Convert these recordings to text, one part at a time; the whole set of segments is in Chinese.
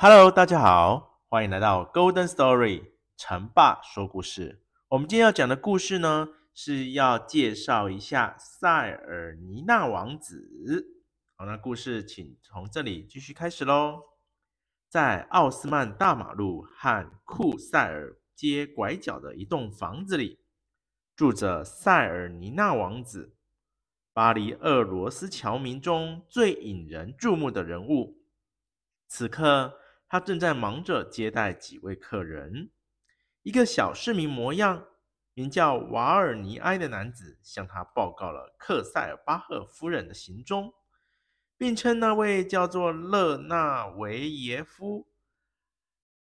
Hello，大家好，欢迎来到 Golden Story 成爸说故事。我们今天要讲的故事呢，是要介绍一下塞尔尼纳王子。好，那故事请从这里继续开始喽。在奥斯曼大马路和库塞尔街拐角的一栋房子里，住着塞尔尼纳王子，巴黎俄罗斯侨民中最引人注目的人物。此刻，他正在忙着接待几位客人。一个小市民模样、名叫瓦尔尼埃的男子向他报告了克塞尔巴赫夫人的行踪，并称那位叫做勒纳维耶夫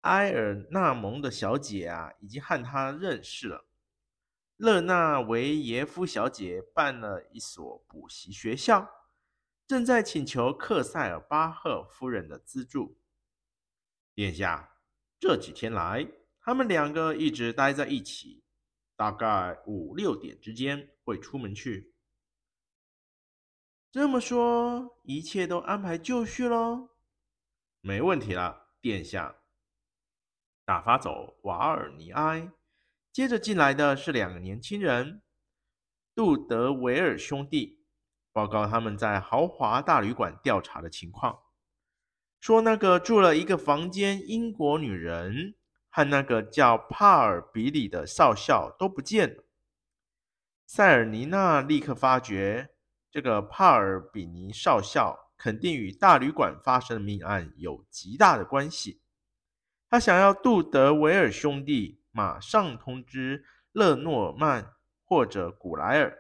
埃尔纳蒙的小姐啊，已经和他认识了。勒纳维耶夫小姐办了一所补习学校，正在请求克塞尔巴赫夫人的资助。殿下，这几天来，他们两个一直待在一起，大概五六点之间会出门去。这么说，一切都安排就绪喽？没问题了，殿下。打发走瓦尔尼埃，接着进来的是两个年轻人，杜德维尔兄弟，报告他们在豪华大旅馆调查的情况。说那个住了一个房间英国女人和那个叫帕尔比里的少校都不见。塞尔尼娜立刻发觉，这个帕尔比尼少校肯定与大旅馆发生的命案有极大的关系。他想要杜德维尔兄弟马上通知勒诺曼或者古莱尔，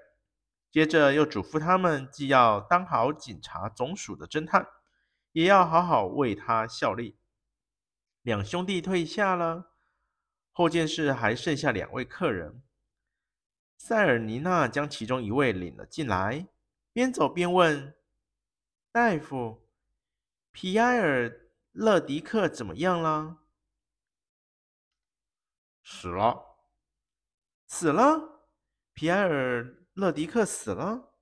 接着又嘱咐他们既要当好警察总署的侦探。也要好好为他效力。两兄弟退下了，后见室还剩下两位客人。塞尔尼娜将其中一位领了进来，边走边问：“大夫，皮埃尔·勒迪克怎么样了？”“死了。”“死了？皮埃尔·勒迪克死了？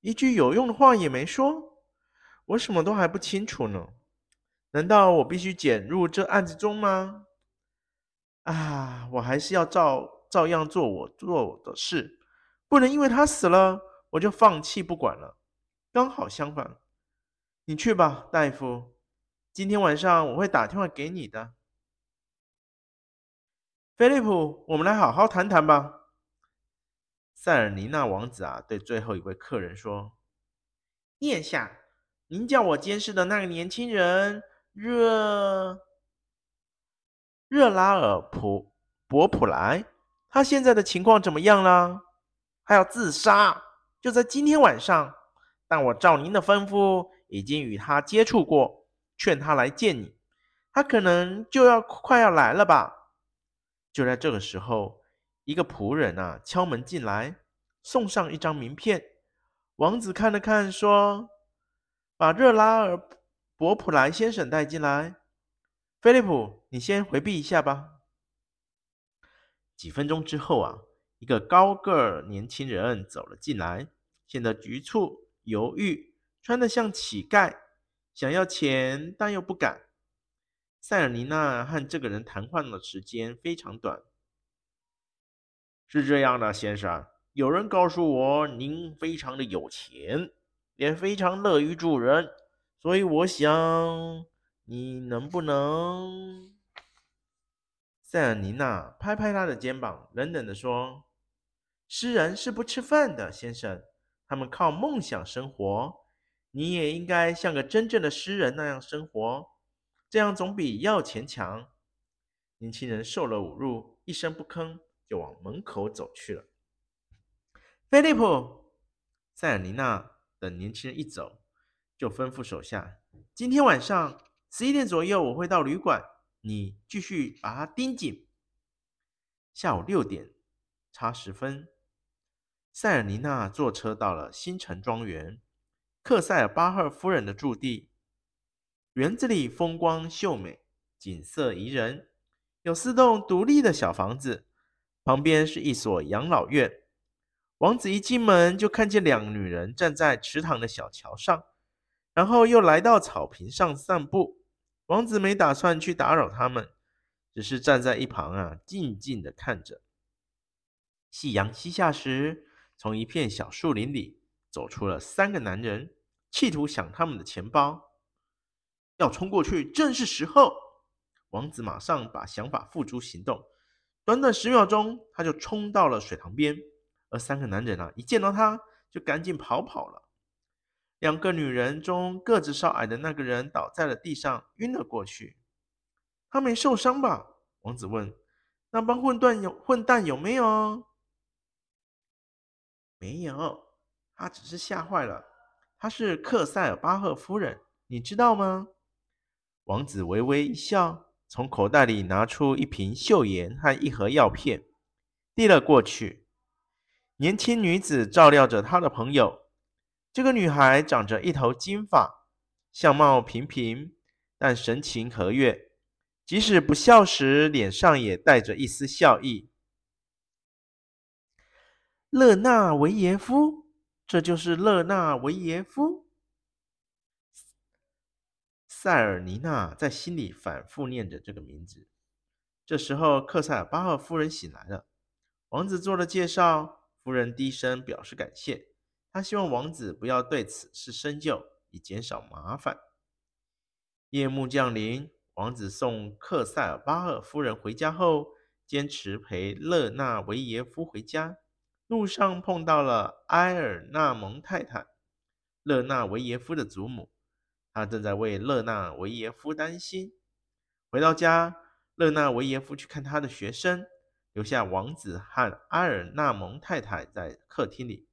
一句有用的话也没说。”我什么都还不清楚呢，难道我必须卷入这案子中吗？啊，我还是要照照样做我做我的事，不能因为他死了我就放弃不管了。刚好相反，你去吧，大夫，今天晚上我会打电话给你的。菲利普，我们来好好谈谈吧。塞尔尼纳王子啊，对最后一位客人说：“殿下。”您叫我监视的那个年轻人热热拉尔普博普莱，他现在的情况怎么样了？他要自杀，就在今天晚上。但我照您的吩咐，已经与他接触过，劝他来见你。他可能就要快要来了吧？就在这个时候，一个仆人啊敲门进来，送上一张名片。王子看了看，说。把热拉尔·博普莱先生带进来。菲利普，你先回避一下吧。几分钟之后啊，一个高个儿年轻人走了进来，显得局促、犹豫，穿得像乞丐，想要钱但又不敢。塞尔尼娜和这个人谈话的时间非常短。是这样的，先生，有人告诉我您非常的有钱。也非常乐于助人，所以我想，你能不能？塞尔尼娜拍拍他的肩膀，冷冷地说：“诗人是不吃饭的，先生，他们靠梦想生活。你也应该像个真正的诗人那样生活。这样总比要钱强。年轻人受了侮辱，一声不吭，就往门口走去了。菲利普、塞尔尼娜等年轻人一走，就吩咐手下：今天晚上十一点左右，我会到旅馆，你继续把他盯紧。下午六点差十分，塞尔尼娜坐车到了新城庄园，克塞尔巴赫夫人的驻地。园子里风光秀美，景色宜人。有四栋独立的小房子，旁边是一所养老院。王子一进门就看见两个女人站在池塘的小桥上，然后又来到草坪上散步。王子没打算去打扰他们，只是站在一旁啊，静静的看着。夕阳西下时，从一片小树林里走出了三个男人，企图抢他们的钱包。要冲过去，正是时候。王子马上把想法付诸行动，短短十秒钟，他就冲到了水塘边。而三个男人啊，一见到他就赶紧跑跑了。两个女人中个子稍矮的那个人倒在了地上，晕了过去。他没受伤吧？王子问。那帮混蛋有混蛋有没有？没有，他只是吓坏了。他是克塞尔巴赫夫人，你知道吗？王子微微一笑。从口袋里拿出一瓶溴盐和一盒药片，递了过去。年轻女子照料着她的朋友。这个女孩长着一头金发，相貌平平，但神情和悦。即使不笑时，脸上也带着一丝笑意。勒纳维耶夫，这就是勒纳维耶夫。塞尔尼娜在心里反复念着这个名字。这时候，克塞尔巴赫夫人醒来了。王子做了介绍，夫人低声表示感谢。他希望王子不要对此事深究，以减少麻烦。夜幕降临，王子送克塞尔巴赫夫人回家后，坚持陪勒纳维耶夫回家。路上碰到了埃尔纳蒙太太，勒纳维耶夫的祖母。他正在为勒纳维耶夫担心。回到家，勒纳维耶夫去看他的学生，留下王子和埃尔纳蒙太太在客厅里。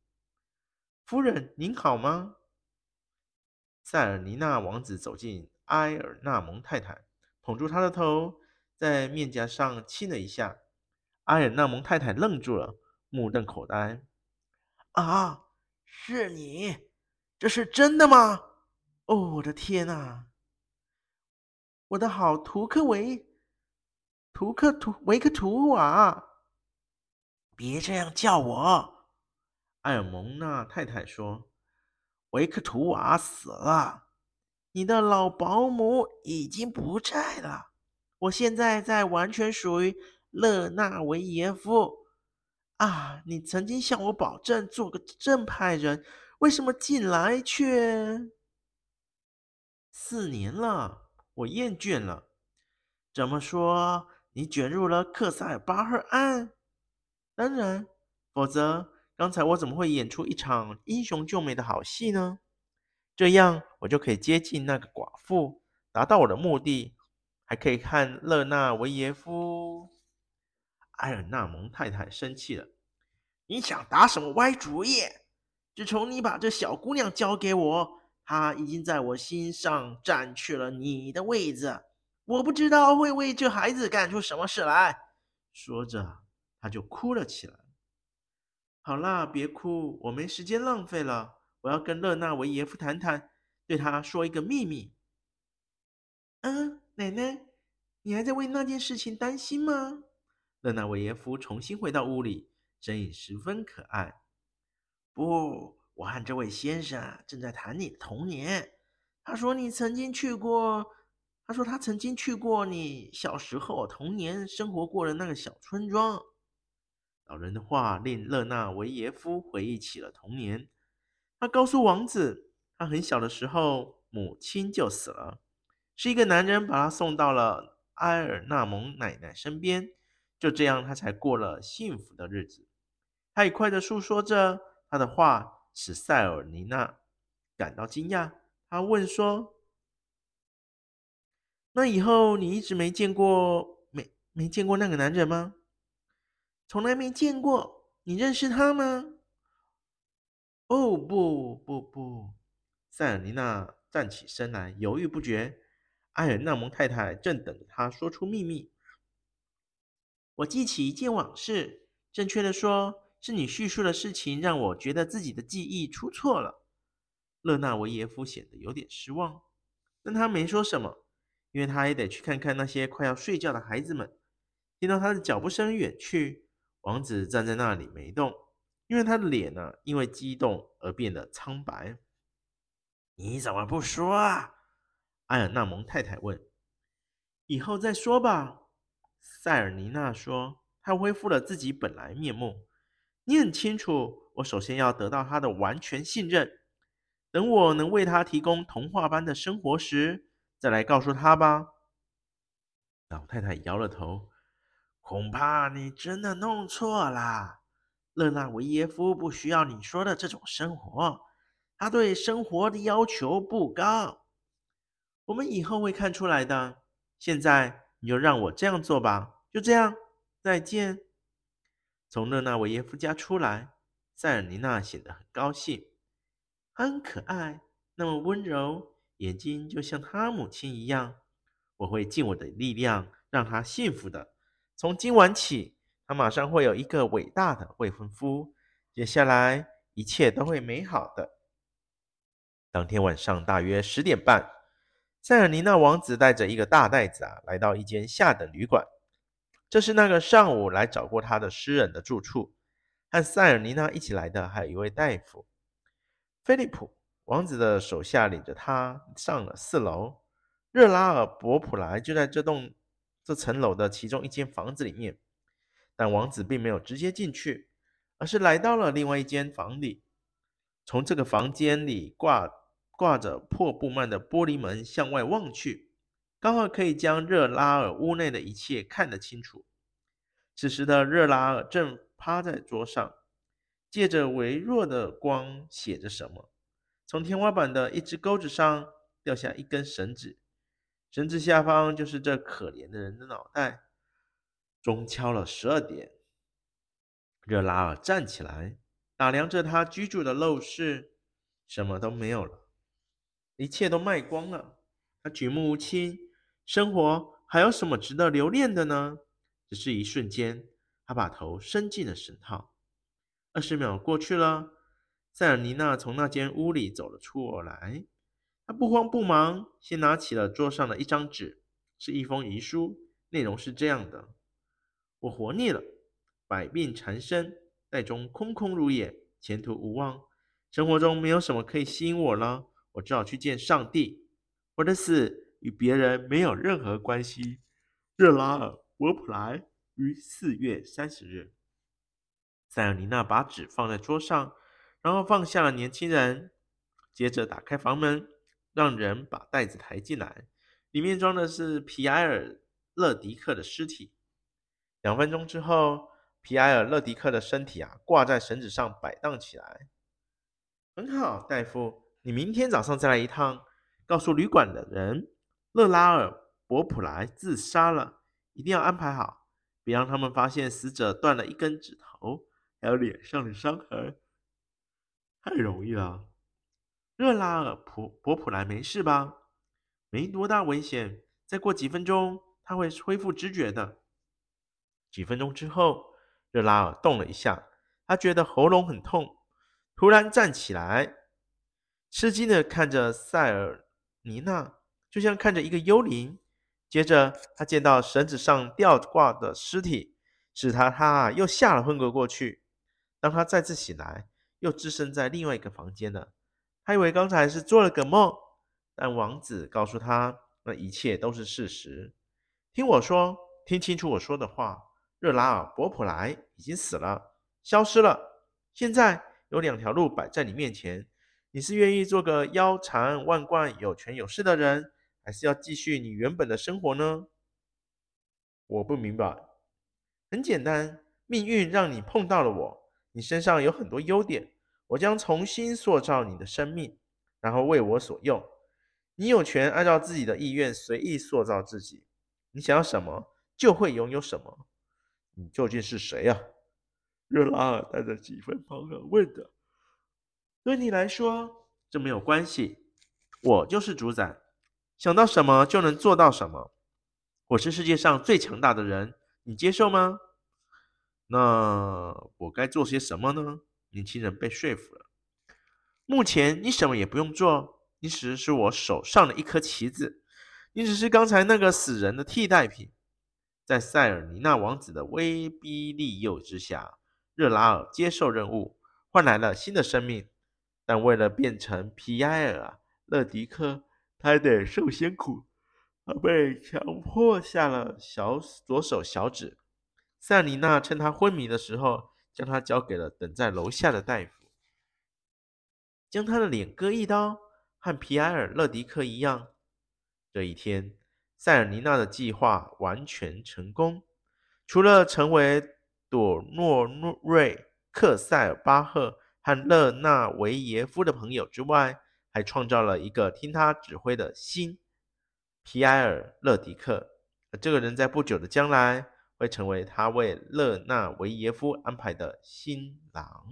夫人，您好吗？塞尔尼娜王子走进埃尔纳蒙太太，捧住她的头，在面颊上亲了一下。埃尔纳蒙太太愣住了，目瞪口呆。啊，是你？这是真的吗？哦，我的天哪！我的好图克维，图克图维克图瓦，别这样叫我。埃尔蒙娜太太说：“维克图瓦死了，你的老保姆已经不在了。我现在在完全属于勒纳维耶夫。啊，你曾经向我保证做个正派人，为什么近来却……”四年了，我厌倦了。怎么说？你卷入了克塞尔巴赫案？当然，否则刚才我怎么会演出一场英雄救美的好戏呢？这样我就可以接近那个寡妇，达到我的目的，还可以看勒纳维耶夫。埃尔纳蒙太太生气了：“你想打什么歪主意？自从你把这小姑娘交给我。”她已经在我心上占据了你的位子，我不知道会为这孩子干出什么事来。说着，他就哭了起来。好啦，别哭，我没时间浪费了，我要跟勒纳维耶夫谈谈，对他说一个秘密。嗯，奶奶，你还在为那件事情担心吗？勒纳维耶夫重新回到屋里，声音十分可爱。不。我和这位先生正在谈你的童年。他说你曾经去过，他说他曾经去过你小时候童年生活过的那个小村庄。老人的话令勒纳维耶夫回忆起了童年。他告诉王子，他很小的时候母亲就死了，是一个男人把他送到了埃尔纳蒙奶奶身边，就这样他才过了幸福的日子。他愉快地诉说着他的话。使塞尔尼娜感到惊讶，他问说：“那以后你一直没见过没没见过那个男人吗？从来没见过。你认识他吗？哦，不不不！塞尔尼娜站起身来，犹豫不决。埃尔纳蒙太太正等着她说出秘密。我记起一件往事，正确的说，是你叙述的事情让我觉得自己的记忆出错了。勒纳维耶夫显得有点失望，但他没说什么。因为他也得去看看那些快要睡觉的孩子们。听到他的脚步声远去，王子站在那里没动，因为他的脸呢，因为激动而变得苍白。你怎么不说啊？埃尔纳蒙太太问。以后再说吧。塞尔尼娜说。她恢复了自己本来面目。你很清楚，我首先要得到他的完全信任。等我能为他提供童话般的生活时。再来告诉他吧。老太太摇了头，恐怕你真的弄错了。勒纳维耶夫不需要你说的这种生活，他对生活的要求不高。我们以后会看出来的。现在你就让我这样做吧。就这样，再见。从勒纳维耶夫家出来，塞尔尼娜显得很高兴，很可爱，那么温柔。眼睛就像他母亲一样，我会尽我的力量让他幸福的。从今晚起，他马上会有一个伟大的未婚夫，接下来一切都会美好的。当天晚上大约十点半，塞尔尼娜王子带着一个大袋子啊，来到一间下等旅馆。这是那个上午来找过他的诗人的住处。和塞尔尼娜一起来的还有一位大夫，菲利普。王子的手下领着他上了四楼，热拉尔博普莱就在这栋这层楼的其中一间房子里面，但王子并没有直接进去，而是来到了另外一间房里。从这个房间里挂挂着破布幔的玻璃门向外望去，刚好可以将热拉尔屋内的一切看得清楚。此时的热拉尔正趴在桌上，借着微弱的光写着什么。从天花板的一只钩子上掉下一根绳子，绳子下方就是这可怜的人的脑袋。钟敲了十二点，热拉尔站起来，打量着他居住的陋室，什么都没有了，一切都卖光了。他举目无亲，生活还有什么值得留恋的呢？只是一瞬间，他把头伸进了绳套。二十秒过去了。塞尔尼娜从那间屋里走了出来，他不慌不忙，先拿起了桌上的一张纸，是一封遗书，内容是这样的：“我活腻了，百病缠身，袋中空空如也，前途无望，生活中没有什么可以吸引我了，我只好去见上帝。我的死与别人没有任何关系。”热拉尔·伯普莱于四月三十日。塞尔尼娜把纸放在桌上。然后放下了年轻人，接着打开房门，让人把袋子抬进来，里面装的是皮埃尔·勒迪克的尸体。两分钟之后，皮埃尔·勒迪克的身体啊挂在绳子上摆荡起来。很好，大夫，你明天早上再来一趟，告诉旅馆的人，勒拉尔·博普莱自杀了，一定要安排好，别让他们发现死者断了一根指头，还有脸上的伤痕。太容易了，热拉尔普博普莱没事吧？没多大危险，再过几分钟他会恢复知觉的。几分钟之后，热拉尔动了一下，他觉得喉咙很痛，突然站起来，吃惊的看着塞尔尼娜，就像看着一个幽灵。接着，他见到绳子上吊挂的尸体，使他他又吓了昏过过去。当他再次醒来，又置身在另外一个房间了。他以为刚才是做了个梦，但王子告诉他，那一切都是事实。听我说，听清楚我说的话。热拉尔·伯普莱已经死了，消失了。现在有两条路摆在你面前，你是愿意做个腰缠万贯、有权有势的人，还是要继续你原本的生活呢？我不明白。很简单，命运让你碰到了我，你身上有很多优点。我将重新塑造你的生命，然后为我所用。你有权按照自己的意愿随意塑造自己，你想要什么就会拥有什么。你究竟是谁呀？热拉尔带着几分茫然问道。对你来说，这没有关系。我就是主宰，想到什么就能做到什么。我是世界上最强大的人，你接受吗？那我该做些什么呢？年轻人被说服了。目前你什么也不用做，你只是我手上的一颗棋子，你只是刚才那个死人的替代品。在塞尔尼娜王子的威逼利诱之下，热拉尔接受任务，换来了新的生命。但为了变成皮埃尔·勒迪克，他得受些苦。他被强迫下了小左手小指。塞尔尼娜趁他昏迷的时候，将他交给了等在楼下的大夫，将他的脸割一刀，和皮埃尔·勒迪克一样。这一天。塞尔尼娜的计划完全成功，除了成为朵诺诺瑞克塞尔巴赫和勒纳维耶夫的朋友之外，还创造了一个听他指挥的新皮埃尔·勒迪克。这个人在不久的将来会成为他为勒纳维耶夫安排的新郎。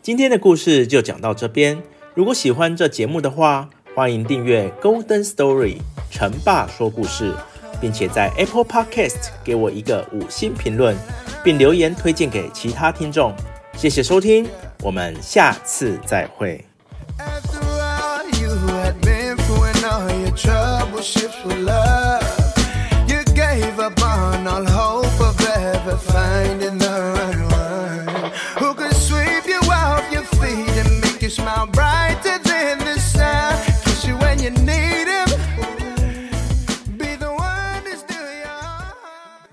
今天的故事就讲到这边。如果喜欢这节目的话，欢迎订阅《Golden Story》成爸说故事，并且在 Apple Podcast 给我一个五星评论，并留言推荐给其他听众。谢谢收听，我们下次再会。